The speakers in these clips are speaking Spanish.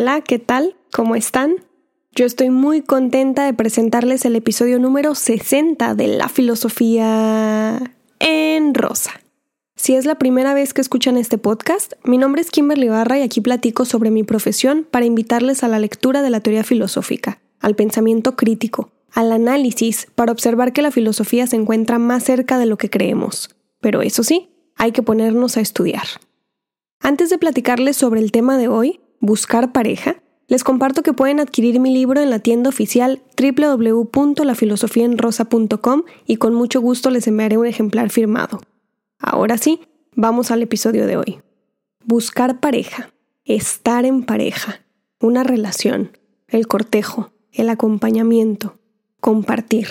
Hola, ¿qué tal? ¿Cómo están? Yo estoy muy contenta de presentarles el episodio número 60 de La Filosofía en Rosa. Si es la primera vez que escuchan este podcast, mi nombre es Kimberly Barra y aquí platico sobre mi profesión para invitarles a la lectura de la teoría filosófica, al pensamiento crítico, al análisis para observar que la filosofía se encuentra más cerca de lo que creemos. Pero eso sí, hay que ponernos a estudiar. Antes de platicarles sobre el tema de hoy, buscar pareja, les comparto que pueden adquirir mi libro en la tienda oficial www.lafilosofiaenrosa.com y con mucho gusto les enviaré un ejemplar firmado. Ahora sí, vamos al episodio de hoy. Buscar pareja, estar en pareja, una relación, el cortejo, el acompañamiento, compartir.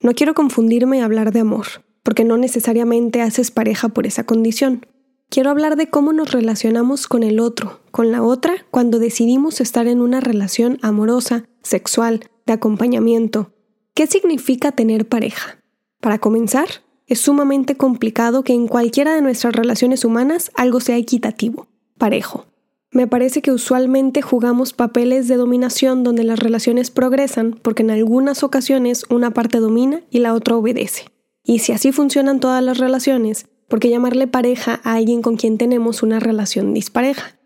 No quiero confundirme y hablar de amor, porque no necesariamente haces pareja por esa condición. Quiero hablar de cómo nos relacionamos con el otro, con la otra, cuando decidimos estar en una relación amorosa, sexual, de acompañamiento. ¿Qué significa tener pareja? Para comenzar, es sumamente complicado que en cualquiera de nuestras relaciones humanas algo sea equitativo, parejo. Me parece que usualmente jugamos papeles de dominación donde las relaciones progresan porque en algunas ocasiones una parte domina y la otra obedece. Y si así funcionan todas las relaciones, ¿por qué llamarle pareja a alguien con quien tenemos una relación dispareja?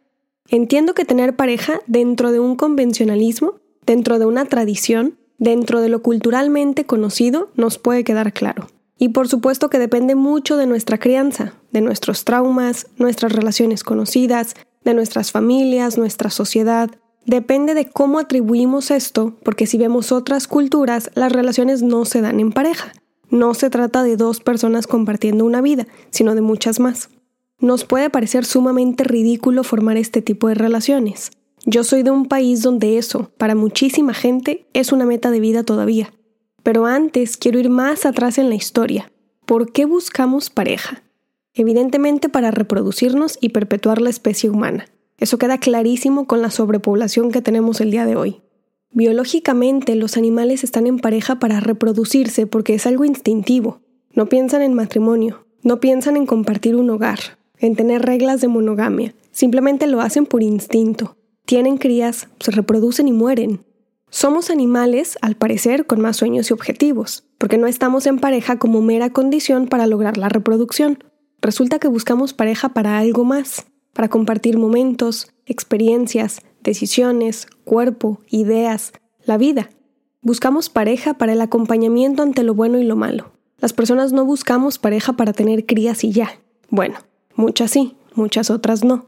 Entiendo que tener pareja dentro de un convencionalismo, dentro de una tradición, dentro de lo culturalmente conocido, nos puede quedar claro. Y por supuesto que depende mucho de nuestra crianza, de nuestros traumas, nuestras relaciones conocidas, de nuestras familias, nuestra sociedad. Depende de cómo atribuimos esto, porque si vemos otras culturas, las relaciones no se dan en pareja. No se trata de dos personas compartiendo una vida, sino de muchas más. Nos puede parecer sumamente ridículo formar este tipo de relaciones. Yo soy de un país donde eso, para muchísima gente, es una meta de vida todavía. Pero antes quiero ir más atrás en la historia. ¿Por qué buscamos pareja? evidentemente para reproducirnos y perpetuar la especie humana. Eso queda clarísimo con la sobrepoblación que tenemos el día de hoy. Biológicamente los animales están en pareja para reproducirse porque es algo instintivo. No piensan en matrimonio, no piensan en compartir un hogar, en tener reglas de monogamia, simplemente lo hacen por instinto. Tienen crías, se reproducen y mueren. Somos animales, al parecer, con más sueños y objetivos, porque no estamos en pareja como mera condición para lograr la reproducción. Resulta que buscamos pareja para algo más, para compartir momentos, experiencias, decisiones, cuerpo, ideas, la vida. Buscamos pareja para el acompañamiento ante lo bueno y lo malo. Las personas no buscamos pareja para tener crías y ya. Bueno, muchas sí, muchas otras no.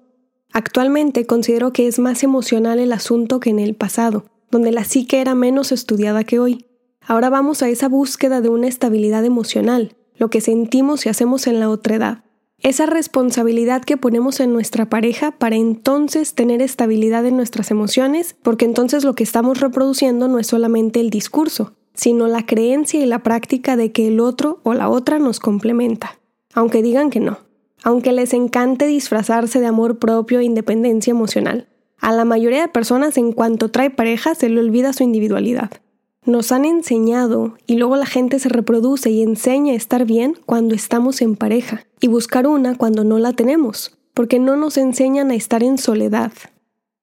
Actualmente considero que es más emocional el asunto que en el pasado, donde la psique era menos estudiada que hoy. Ahora vamos a esa búsqueda de una estabilidad emocional, lo que sentimos y hacemos en la otra edad esa responsabilidad que ponemos en nuestra pareja para entonces tener estabilidad en nuestras emociones, porque entonces lo que estamos reproduciendo no es solamente el discurso, sino la creencia y la práctica de que el otro o la otra nos complementa, aunque digan que no, aunque les encante disfrazarse de amor propio e independencia emocional. A la mayoría de personas en cuanto trae pareja se le olvida su individualidad. Nos han enseñado y luego la gente se reproduce y enseña a estar bien cuando estamos en pareja y buscar una cuando no la tenemos, porque no nos enseñan a estar en soledad.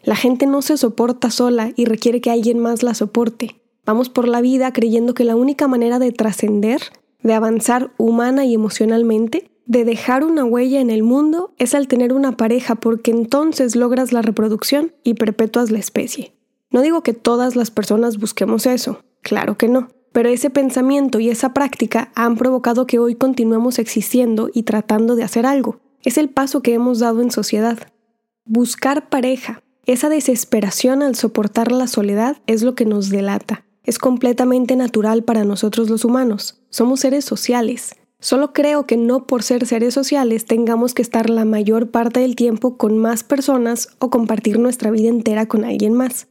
La gente no se soporta sola y requiere que alguien más la soporte. Vamos por la vida creyendo que la única manera de trascender, de avanzar humana y emocionalmente, de dejar una huella en el mundo es al tener una pareja porque entonces logras la reproducción y perpetúas la especie. No digo que todas las personas busquemos eso, Claro que no. Pero ese pensamiento y esa práctica han provocado que hoy continuemos existiendo y tratando de hacer algo. Es el paso que hemos dado en sociedad. Buscar pareja, esa desesperación al soportar la soledad es lo que nos delata. Es completamente natural para nosotros los humanos. Somos seres sociales. Solo creo que no por ser seres sociales tengamos que estar la mayor parte del tiempo con más personas o compartir nuestra vida entera con alguien más.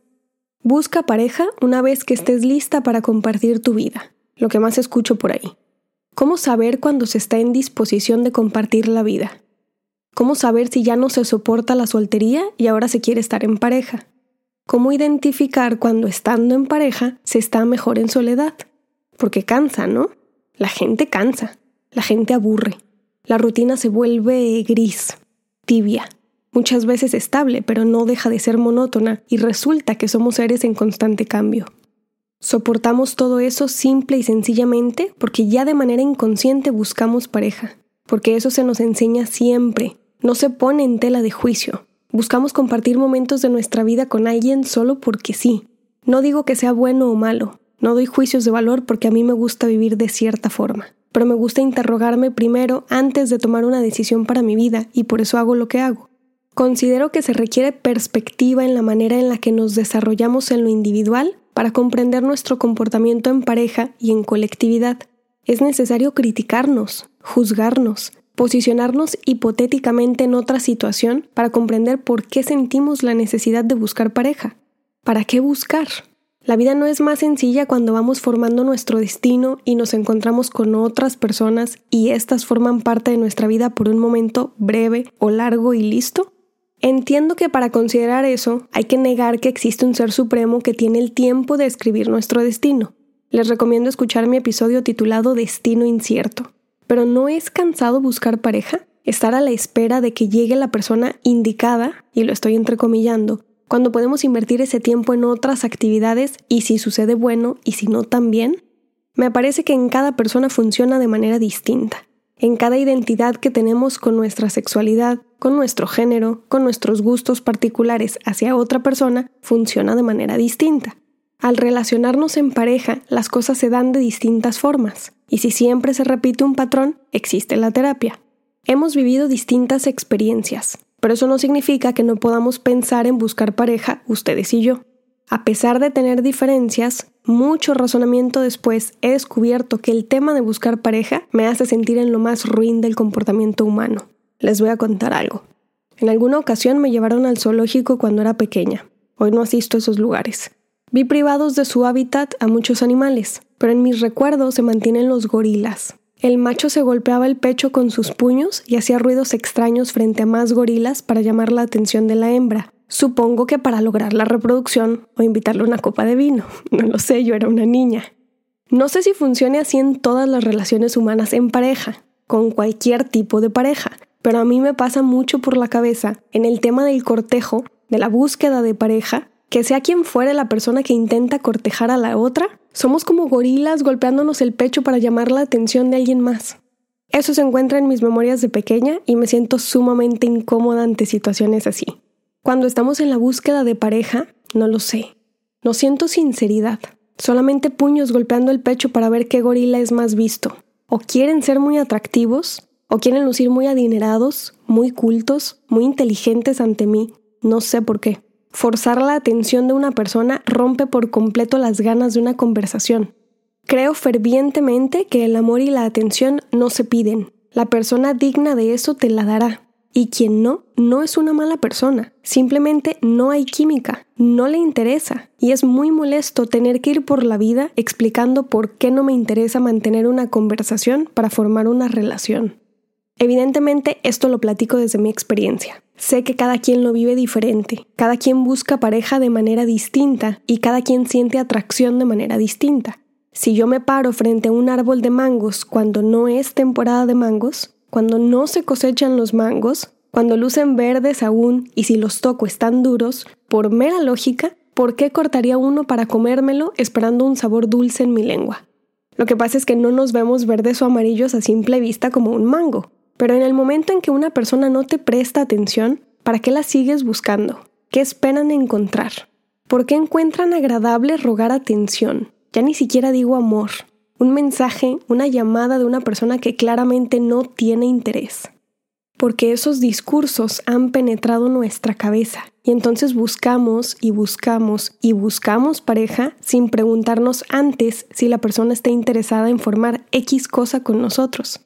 Busca pareja una vez que estés lista para compartir tu vida, lo que más escucho por ahí. ¿Cómo saber cuando se está en disposición de compartir la vida? ¿Cómo saber si ya no se soporta la soltería y ahora se quiere estar en pareja? ¿Cómo identificar cuando estando en pareja se está mejor en soledad? Porque cansa, ¿no? La gente cansa, la gente aburre, la rutina se vuelve gris, tibia. Muchas veces estable, pero no deja de ser monótona, y resulta que somos seres en constante cambio. Soportamos todo eso simple y sencillamente porque ya de manera inconsciente buscamos pareja, porque eso se nos enseña siempre, no se pone en tela de juicio. Buscamos compartir momentos de nuestra vida con alguien solo porque sí. No digo que sea bueno o malo, no doy juicios de valor porque a mí me gusta vivir de cierta forma, pero me gusta interrogarme primero antes de tomar una decisión para mi vida y por eso hago lo que hago. Considero que se requiere perspectiva en la manera en la que nos desarrollamos en lo individual para comprender nuestro comportamiento en pareja y en colectividad. Es necesario criticarnos, juzgarnos, posicionarnos hipotéticamente en otra situación para comprender por qué sentimos la necesidad de buscar pareja. ¿Para qué buscar? La vida no es más sencilla cuando vamos formando nuestro destino y nos encontramos con otras personas y éstas forman parte de nuestra vida por un momento breve o largo y listo. Entiendo que para considerar eso hay que negar que existe un ser supremo que tiene el tiempo de escribir nuestro destino. Les recomiendo escuchar mi episodio titulado Destino Incierto. Pero ¿no es cansado buscar pareja? Estar a la espera de que llegue la persona indicada, y lo estoy entrecomillando, cuando podemos invertir ese tiempo en otras actividades y si sucede bueno y si no también? Me parece que en cada persona funciona de manera distinta en cada identidad que tenemos con nuestra sexualidad, con nuestro género, con nuestros gustos particulares hacia otra persona, funciona de manera distinta. Al relacionarnos en pareja, las cosas se dan de distintas formas, y si siempre se repite un patrón, existe la terapia. Hemos vivido distintas experiencias, pero eso no significa que no podamos pensar en buscar pareja ustedes y yo. A pesar de tener diferencias, mucho razonamiento después he descubierto que el tema de buscar pareja me hace sentir en lo más ruin del comportamiento humano. Les voy a contar algo. En alguna ocasión me llevaron al zoológico cuando era pequeña. Hoy no asisto a esos lugares. Vi privados de su hábitat a muchos animales, pero en mis recuerdos se mantienen los gorilas. El macho se golpeaba el pecho con sus puños y hacía ruidos extraños frente a más gorilas para llamar la atención de la hembra. Supongo que para lograr la reproducción o invitarle una copa de vino. No lo sé, yo era una niña. No sé si funcione así en todas las relaciones humanas en pareja, con cualquier tipo de pareja, pero a mí me pasa mucho por la cabeza en el tema del cortejo, de la búsqueda de pareja, que sea quien fuere la persona que intenta cortejar a la otra, somos como gorilas golpeándonos el pecho para llamar la atención de alguien más. Eso se encuentra en mis memorias de pequeña y me siento sumamente incómoda ante situaciones así. Cuando estamos en la búsqueda de pareja, no lo sé. No siento sinceridad. Solamente puños golpeando el pecho para ver qué gorila es más visto. O quieren ser muy atractivos, o quieren lucir muy adinerados, muy cultos, muy inteligentes ante mí. No sé por qué. Forzar la atención de una persona rompe por completo las ganas de una conversación. Creo fervientemente que el amor y la atención no se piden. La persona digna de eso te la dará. Y quien no, no es una mala persona. Simplemente no hay química, no le interesa. Y es muy molesto tener que ir por la vida explicando por qué no me interesa mantener una conversación para formar una relación. Evidentemente esto lo platico desde mi experiencia. Sé que cada quien lo vive diferente, cada quien busca pareja de manera distinta y cada quien siente atracción de manera distinta. Si yo me paro frente a un árbol de mangos cuando no es temporada de mangos, cuando no se cosechan los mangos, cuando lucen verdes aún y si los toco están duros, por mera lógica, ¿por qué cortaría uno para comérmelo esperando un sabor dulce en mi lengua? Lo que pasa es que no nos vemos verdes o amarillos a simple vista como un mango, pero en el momento en que una persona no te presta atención, ¿para qué la sigues buscando? ¿Qué esperan encontrar? ¿Por qué encuentran agradable rogar atención? Ya ni siquiera digo amor, un mensaje, una llamada de una persona que claramente no tiene interés. Porque esos discursos han penetrado nuestra cabeza y entonces buscamos y buscamos y buscamos pareja sin preguntarnos antes si la persona está interesada en formar X cosa con nosotros.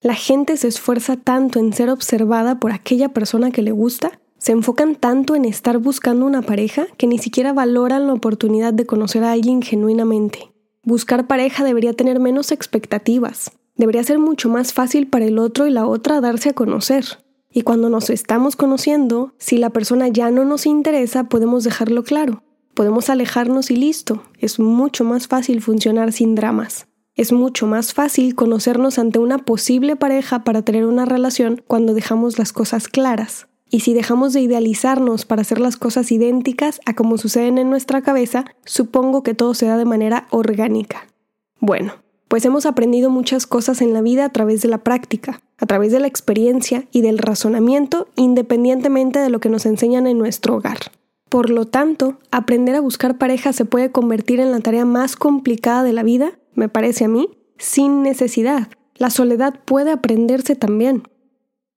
La gente se esfuerza tanto en ser observada por aquella persona que le gusta, se enfocan tanto en estar buscando una pareja que ni siquiera valoran la oportunidad de conocer a alguien genuinamente. Buscar pareja debería tener menos expectativas. Debería ser mucho más fácil para el otro y la otra darse a conocer. Y cuando nos estamos conociendo, si la persona ya no nos interesa, podemos dejarlo claro. Podemos alejarnos y listo. Es mucho más fácil funcionar sin dramas. Es mucho más fácil conocernos ante una posible pareja para tener una relación cuando dejamos las cosas claras. Y si dejamos de idealizarnos para hacer las cosas idénticas a como suceden en nuestra cabeza, supongo que todo se da de manera orgánica. Bueno, pues hemos aprendido muchas cosas en la vida a través de la práctica, a través de la experiencia y del razonamiento, independientemente de lo que nos enseñan en nuestro hogar. Por lo tanto, aprender a buscar pareja se puede convertir en la tarea más complicada de la vida, me parece a mí, sin necesidad. La soledad puede aprenderse también.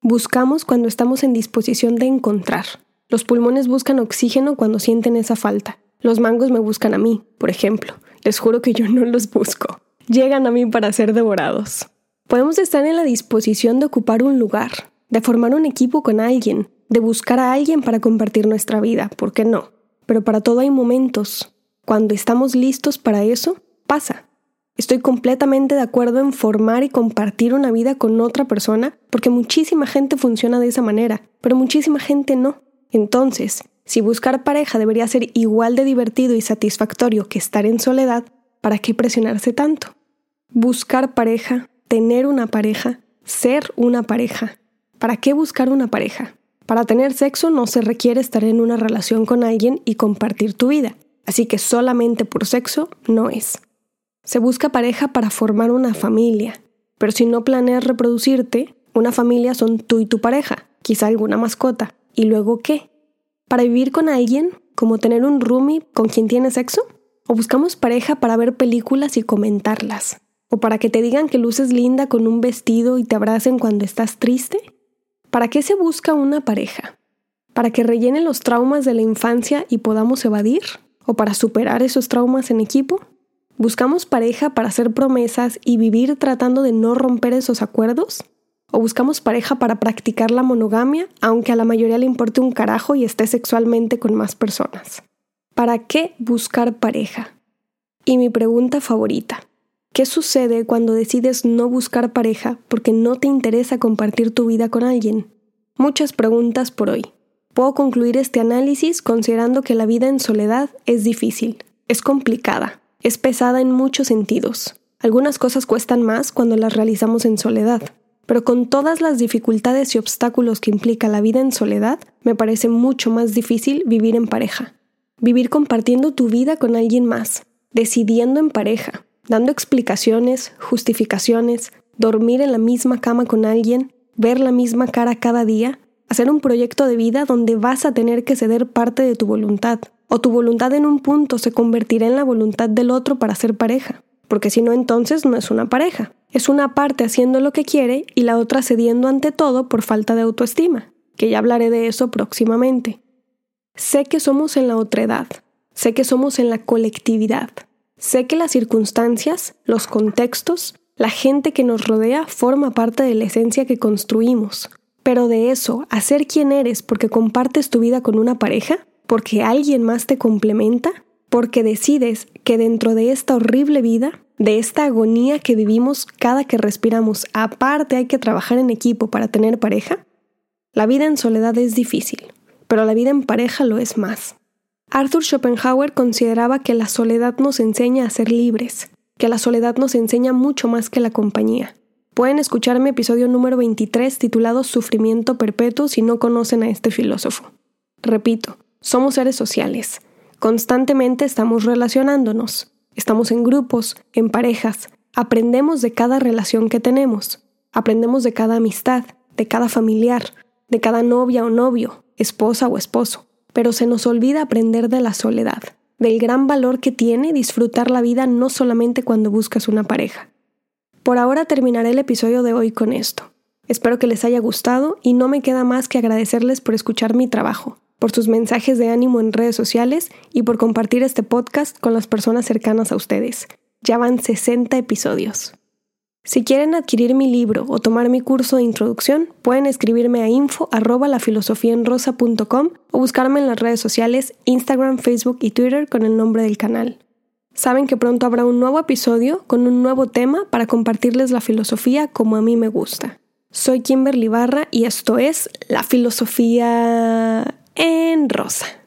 Buscamos cuando estamos en disposición de encontrar. Los pulmones buscan oxígeno cuando sienten esa falta. Los mangos me buscan a mí, por ejemplo. Les juro que yo no los busco. Llegan a mí para ser devorados. Podemos estar en la disposición de ocupar un lugar, de formar un equipo con alguien, de buscar a alguien para compartir nuestra vida, ¿por qué no? Pero para todo hay momentos. Cuando estamos listos para eso, pasa. Estoy completamente de acuerdo en formar y compartir una vida con otra persona porque muchísima gente funciona de esa manera, pero muchísima gente no. Entonces, si buscar pareja debería ser igual de divertido y satisfactorio que estar en soledad, ¿para qué presionarse tanto? Buscar pareja, tener una pareja, ser una pareja. ¿Para qué buscar una pareja? Para tener sexo no se requiere estar en una relación con alguien y compartir tu vida, así que solamente por sexo no es. Se busca pareja para formar una familia, pero si no planeas reproducirte, una familia son tú y tu pareja, quizá alguna mascota. ¿Y luego qué? ¿Para vivir con alguien? ¿Como tener un roomie con quien tienes sexo? ¿O buscamos pareja para ver películas y comentarlas? ¿O para que te digan que luces linda con un vestido y te abracen cuando estás triste? ¿Para qué se busca una pareja? ¿Para que rellene los traumas de la infancia y podamos evadir? ¿O para superar esos traumas en equipo? ¿Buscamos pareja para hacer promesas y vivir tratando de no romper esos acuerdos? ¿O buscamos pareja para practicar la monogamia, aunque a la mayoría le importe un carajo y esté sexualmente con más personas? ¿Para qué buscar pareja? Y mi pregunta favorita. ¿Qué sucede cuando decides no buscar pareja porque no te interesa compartir tu vida con alguien? Muchas preguntas por hoy. Puedo concluir este análisis considerando que la vida en soledad es difícil, es complicada, es pesada en muchos sentidos. Algunas cosas cuestan más cuando las realizamos en soledad, pero con todas las dificultades y obstáculos que implica la vida en soledad, me parece mucho más difícil vivir en pareja. Vivir compartiendo tu vida con alguien más, decidiendo en pareja, dando explicaciones, justificaciones, dormir en la misma cama con alguien, ver la misma cara cada día, hacer un proyecto de vida donde vas a tener que ceder parte de tu voluntad, o tu voluntad en un punto se convertirá en la voluntad del otro para ser pareja, porque si no entonces no es una pareja, es una parte haciendo lo que quiere y la otra cediendo ante todo por falta de autoestima, que ya hablaré de eso próximamente. Sé que somos en la otredad, sé que somos en la colectividad, sé que las circunstancias, los contextos, la gente que nos rodea forma parte de la esencia que construimos, pero de eso, a ser quien eres porque compartes tu vida con una pareja, porque alguien más te complementa, porque decides que dentro de esta horrible vida, de esta agonía que vivimos cada que respiramos, aparte hay que trabajar en equipo para tener pareja, la vida en soledad es difícil, pero la vida en pareja lo es más. Arthur Schopenhauer consideraba que la soledad nos enseña a ser libres, que la soledad nos enseña mucho más que la compañía. Pueden escuchar mi episodio número 23 titulado Sufrimiento Perpetuo si no conocen a este filósofo. Repito, somos seres sociales. Constantemente estamos relacionándonos. Estamos en grupos, en parejas. Aprendemos de cada relación que tenemos. Aprendemos de cada amistad, de cada familiar, de cada novia o novio, esposa o esposo. Pero se nos olvida aprender de la soledad, del gran valor que tiene disfrutar la vida no solamente cuando buscas una pareja. Por ahora terminaré el episodio de hoy con esto. Espero que les haya gustado y no me queda más que agradecerles por escuchar mi trabajo por sus mensajes de ánimo en redes sociales y por compartir este podcast con las personas cercanas a ustedes. Ya van 60 episodios. Si quieren adquirir mi libro o tomar mi curso de introducción, pueden escribirme a info o buscarme en las redes sociales Instagram, Facebook y Twitter con el nombre del canal. Saben que pronto habrá un nuevo episodio con un nuevo tema para compartirles la filosofía como a mí me gusta. Soy Kimberly Barra y esto es La Filosofía en rosa.